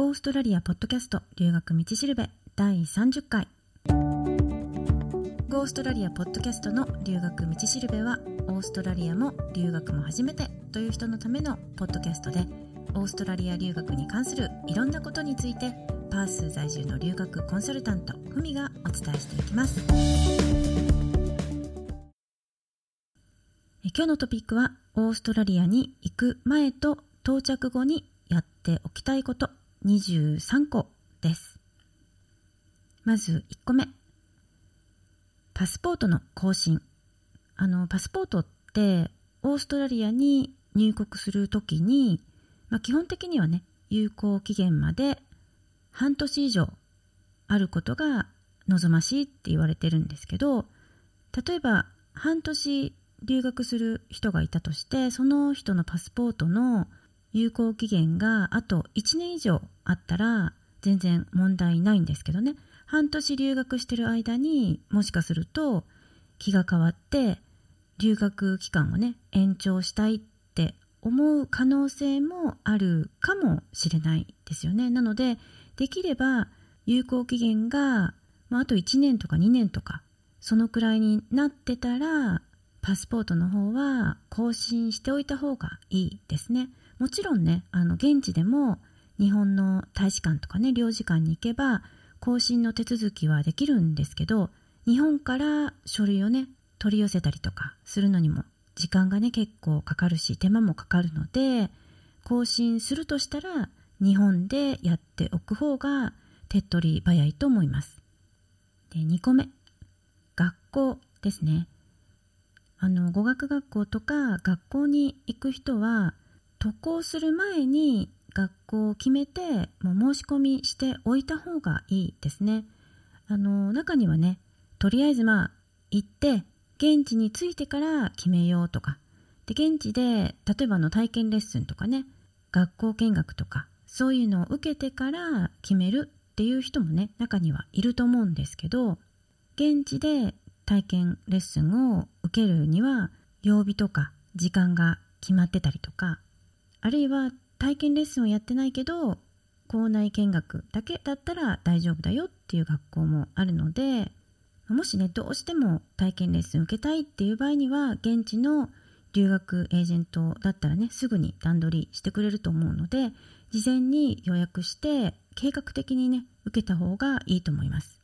ゴーストラリアポッドキャスト留学道しるべ第30回ゴーストラリアポッドキャストの留学道しるべはオーストラリアも留学も初めてという人のためのポッドキャストでオーストラリア留学に関するいろんなことについてパース在住の留学コンサルタントふみがお伝えしていきます。今日のトピックはオーストラリアに行く前と到着後にやっておきたいこと。23個です。まず1個目。パスポートの更新。あの、パスポートってオーストラリアに入国するときに、まあ、基本的にはね、有効期限まで半年以上あることが望ましいって言われてるんですけど、例えば半年留学する人がいたとして、その人のパスポートの有効期限があと1年以上あったら全然問題ないんですけどね半年留学してる間にもしかすると気が変わって留学期間をね延長したいって思う可能性もあるかもしれないですよねなのでできれば有効期限が、まあ、あと1年とか2年とかそのくらいになってたらパスポートの方は更新しておいた方がいいですね。もちろんねあの現地でも日本の大使館とかね領事館に行けば更新の手続きはできるんですけど日本から書類をね取り寄せたりとかするのにも時間がね結構かかるし手間もかかるので更新するとしたら日本でやっておく方が手っ取り早いと思います。で2個目学校ですね。あの語学学校とか学校に行く人は渡航する前に学校を決めてもう申し込みしておいた方がいいですね。あの中にはねとりあえずまあ行って現地に着いてから決めようとかで現地で例えばの体験レッスンとかね学校見学とかそういうのを受けてから決めるっていう人もね中にはいると思うんですけど現地で体験レッスンを受けるには曜日とか時間が決まってたりとかあるいは体験レッスンをやってないけど校内見学だけだったら大丈夫だよっていう学校もあるのでもしねどうしても体験レッスン受けたいっていう場合には現地の留学エージェントだったらねすぐに段取りしてくれると思うので事前に予約して計画的にね受けた方がいいと思います。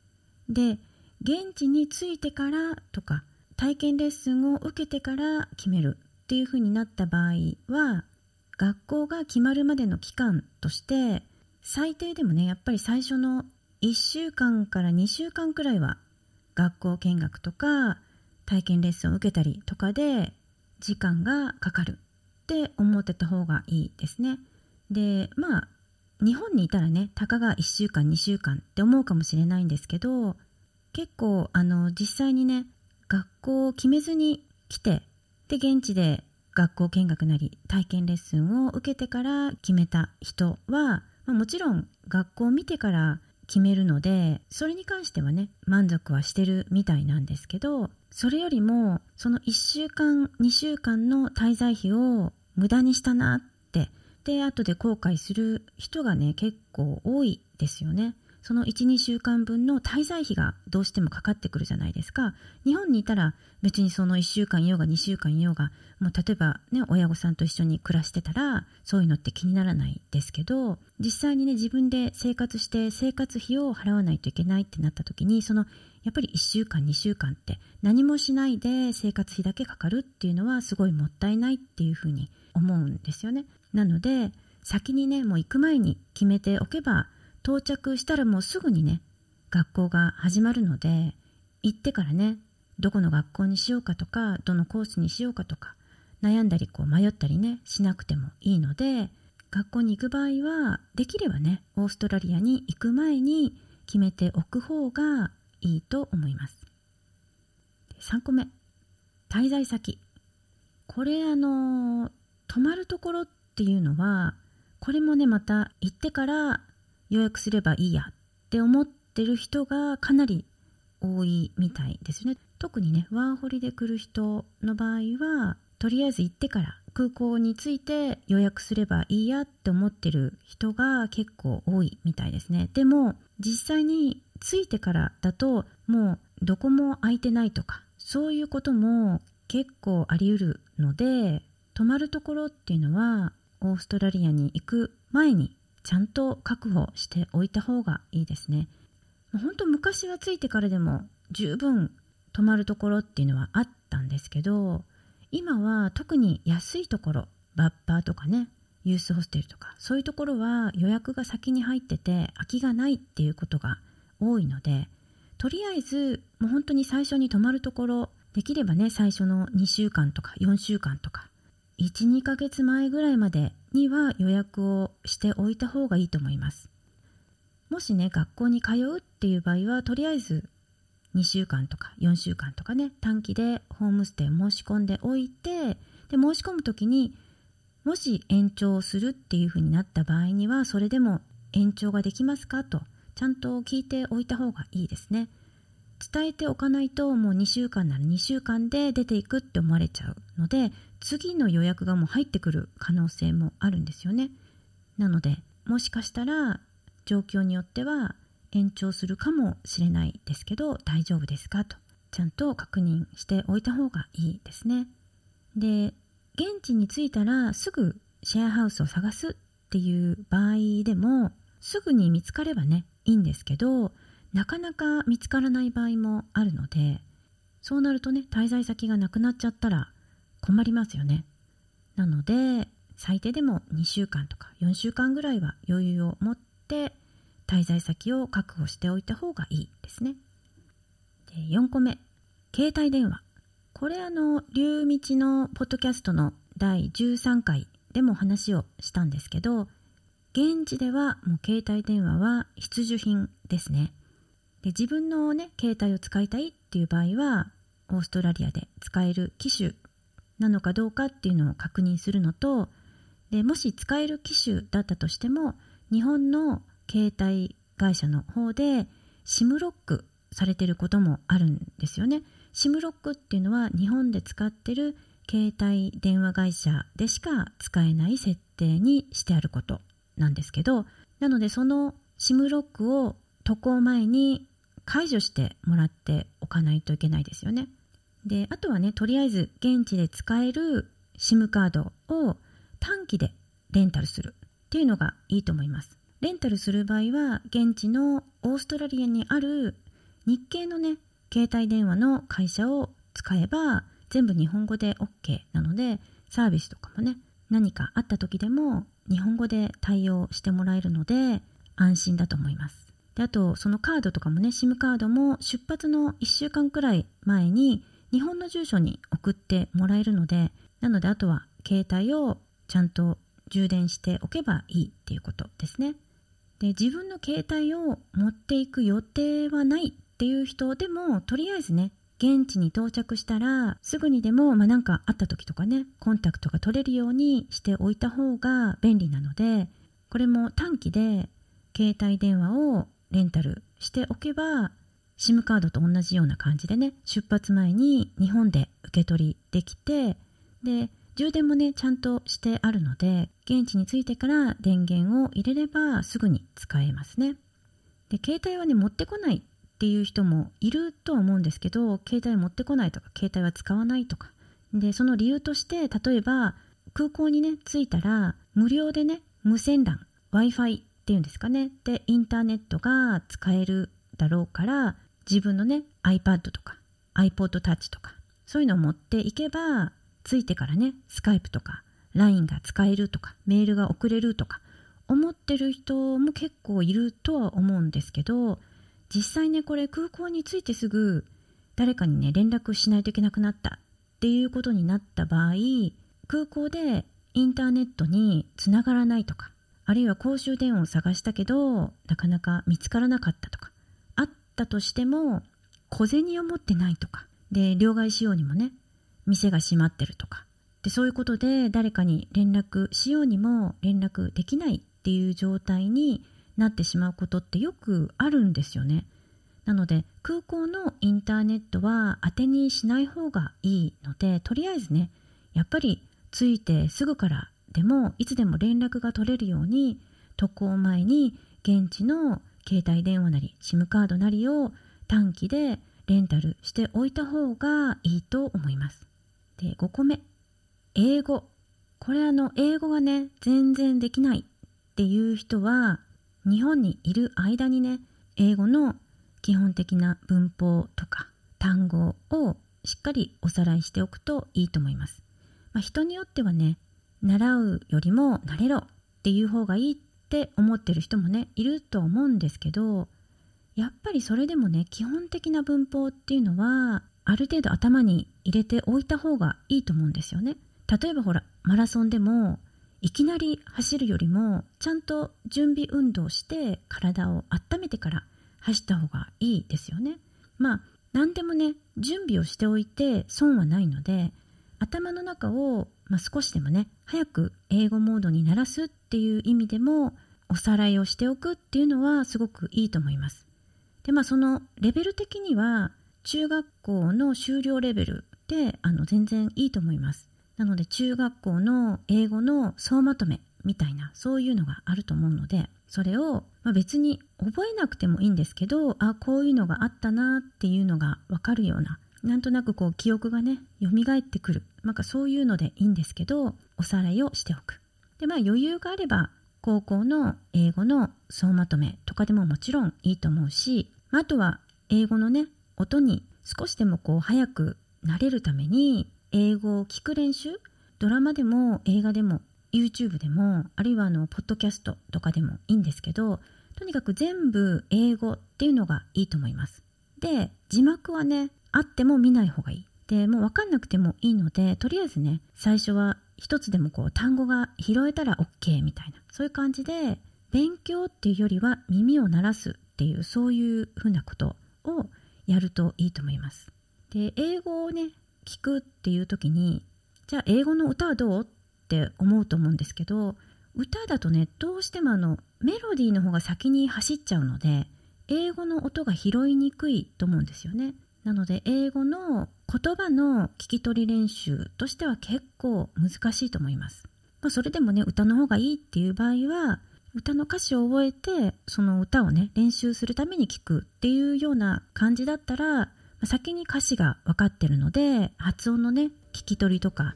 で現地に着いてからとか体験レッスンを受けてから決めるっていう風になった場合は学校が決まるまでの期間として最低でもねやっぱり最初の1週間から2週間くらいは学校見学とか体験レッスンを受けたりとかで時間がかかるって思ってた方がいいですね。でまあ日本にいたらねたかが1週間2週間って思うかもしれないんですけど結構あの実際にね学校を決めずに来てで現地で学校見学なり体験レッスンを受けてから決めた人は、まあ、もちろん学校を見てから決めるのでそれに関してはね満足はしてるみたいなんですけどそれよりもその1週間2週間の滞在費を無駄にしたなってで後で後悔する人がね結構多いですよね。その1、2週間分の滞在費がどうしてもかかってくるじゃないですか。日本にいたら別にその1週間いようが2週間いようが、もう例えばね、親御さんと一緒に暮らしてたら、そういうのって気にならないですけど、実際にね、自分で生活して生活費を払わないといけないってなった時に、そのやっぱり1週間2週間って何もしないで生活費だけかかるっていうのはすごいもったいないっていうふうに思うんですよね。なので先にねもう行く前に決めておけば到着したらもうすぐにね学校が始まるので行ってからねどこの学校にしようかとかどのコースにしようかとか悩んだりこう迷ったりねしなくてもいいので学校に行く場合はできればねオーストラリアに行く前に決めておく方がいいと思います。3個目。滞在先。これあの泊まるところっていうのはこれもねまた行ってから予約すればいいやって思ってる人がかなり多いみたいですね。特にね、ワーホリで来る人の場合は、とりあえず行ってから空港に着いて予約すればいいやって思ってる人が結構多いみたいですねでも実際に着いてからだともうどこも空いてないとかそういうことも結構あり得るので泊まるところっていうのはオーストラリアに行く前にちゃんと確保しておいた方がいいですね。本当昔は着いてからでも十分泊まるところっていうのはあったんですけど今は特に安いところバッパーとかねユースホステルとかそういうところは予約が先に入ってて空きがないっていうことが多いのでとりあえずもう本当に最初に泊まるところできればね最初の2週間とか4週間とか12ヶ月前ぐらいまでには予約をしておいた方がいいと思います。もしね学校に通うっていう場合はとりあえず2週間とか4週間とかね短期でホームステイ申し込んでおいてで申し込む時にもし延長するっていうふうになった場合にはそれでも延長ができますかとちゃんと聞いておいた方がいいですね。伝えておかないともう2週間なら2週間で出ていくって思われちゃうので次の予約がもう入ってくる可能性もあるんですよね。なのでもしかしたら状況によっては延長するかもしれないですけど大丈夫ですか？とちゃんと確認しておいた方がいいですね。で現地に着いたらすぐシェアハウスを探すっていう場合でもすぐに見つかればねいいんですけどなかなか見つからない場合もあるのでそうなるとね滞在先がなくなっちゃったら困りますよねなので最低でも2週間とか4週間ぐらいは余裕を持って滞在先を確保しておいた方がいいですね。で4個目、携帯電話。これあの、流道のポッドキャストの第13回でも話をしたんですけど、現地ではもう携帯電話は必需品ですね。で自分のね、携帯を使いたいっていう場合は、オーストラリアで使える機種なのかどうかっていうのを確認するのと、でもし使える機種だったとしても、日本の携帯会社の方で SIM ロックされてることもあるんですよね。SIM ロックっていうのは日本で使ってる携帯電話会社でしか使えない設定にしてあることなんですけどなのでその SIM ロックを渡航前に解除してもらっておかないといけないですよね。であとはねとりあえず現地で使える SIM カードを短期でレンタルするっていうのがいいと思います。レンタルする場合は現地のオーストラリアにある日系のね携帯電話の会社を使えば全部日本語で OK なのでサービスとかもね何かあった時でも日本語で対応してもらえるので安心だと思いますであとそのカードとかもね SIM カードも出発の1週間くらい前に日本の住所に送ってもらえるのでなのであとは携帯をちゃんと充電しておけばいいっていうことですね。で自分の携帯を持っていく予定はないっていう人でもとりあえずね現地に到着したらすぐにでも、まあ、かあった時とかねコンタクトが取れるようにしておいた方が便利なのでこれも短期で携帯電話をレンタルしておけば SIM カードと同じような感じでね出発前に日本で受け取りできてで充電もねちゃんとしてあるので現地に着いてから電源を入れればすぐに使えますね。で携帯はね持ってこないっていう人もいるとは思うんですけど携帯持ってこないとか携帯は使わないとか。でその理由として例えば空港にね着いたら無料でね無線 LAN w i f i っていうんですかね。でインターネットが使えるだろうから自分のね iPad とか iPod Touch とかそういうのを持っていけばついてからね、スカイプとか LINE が使えるとか、メールが送れるとか、思ってる人も結構いるとは思うんですけど、実際ね、これ空港に着いてすぐ誰かにね、連絡しないといけなくなったっていうことになった場合、空港でインターネットにつながらないとか、あるいは公衆電話を探したけど、なかなか見つからなかったとか、あったとしても、小銭を持ってないとか、で、両替しようにもね、店が閉まってるとかでそういうことで誰かに連絡しようにも連絡できないっていう状態になってしまうことってよくあるんですよね。なので空港のインターネットは当てにしない方がいいのでとりあえずねやっぱり着いてすぐからでもいつでも連絡が取れるように渡航前に現地の携帯電話なり SIM カードなりを短期でレンタルしておいた方がいいと思います。で、5個目。英語。これあの、英語がね、全然できないっていう人は、日本にいる間にね、英語の基本的な文法とか単語をしっかりおさらいしておくといいと思います。まあ、人によってはね、習うよりも慣れろっていう方がいいって思ってる人もね、いると思うんですけど、やっぱりそれでもね、基本的な文法っていうのは、ある程度頭に入れておいた方がいいと思うんですよね。例えばほら、マラソンでも、いきなり走るよりも、ちゃんと準備運動して体を温めてから走った方がいいですよね。まあ、何でもね、準備をしておいて損はないので、頭の中を、まあ、少しでもね、早く英語モードにならすっていう意味でも、おさらいをしておくっていうのはすごくいいと思います。で、まあそのレベル的には、中学校の修了レベルであの全然いいと思います。なので中学校の英語の総まとめみたいなそういうのがあると思うのでそれを、まあ、別に覚えなくてもいいんですけどあこういうのがあったなっていうのが分かるようななんとなくこう記憶がね蘇ってくるなんかそういうのでいいんですけどおさらいをしておく。でまあ余裕があれば高校の英語の総まとめとかでももちろんいいと思うしあとは英語のね音に少しでもこう早くなれるために英語を聞く練習ドラマでも映画でも YouTube でもあるいはあのポッドキャストとかでもいいんですけどとにかく全部英語っていうのがいいと思います。で字幕はねあっても見ない方がいい。でもう分かんなくてもいいのでとりあえずね最初は一つでもこう単語が拾えたら OK みたいなそういう感じで勉強っていうよりは耳を鳴らすっていうそういうふうなことをやるといいと思います。で英語をね聞くっていう時にじゃあ英語の歌はどうって思うと思うんですけど歌だとねどうしてもあのメロディーの方が先に走っちゃうので英語の音が拾いにくいと思うんですよね。なので英語の言葉の聞き取り練習としては結構難しいと思います、まあ、それでもね歌の方がいいっていう場合は歌の歌詞を覚えてその歌をね練習するために聞くっていうような感じだったら先に歌詞が分かってるので発音のね聞き取りとか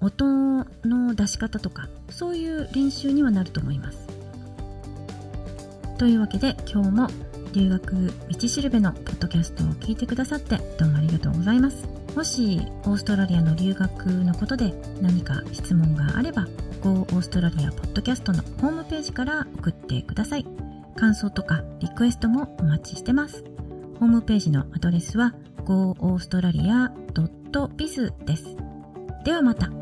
音の出し方とかそういう練習にはなると思います。というわけで今日も留学道しるべのポッドキャストを聞いてくださってどうもありがとうございますもしオーストラリアの留学のことで何か質問があれば Go オーストラリアポッドキャストのホームページから送ってください感想とかリクエストもお待ちしてますホームページのアドレスは goaustralia.biz です。ではまた。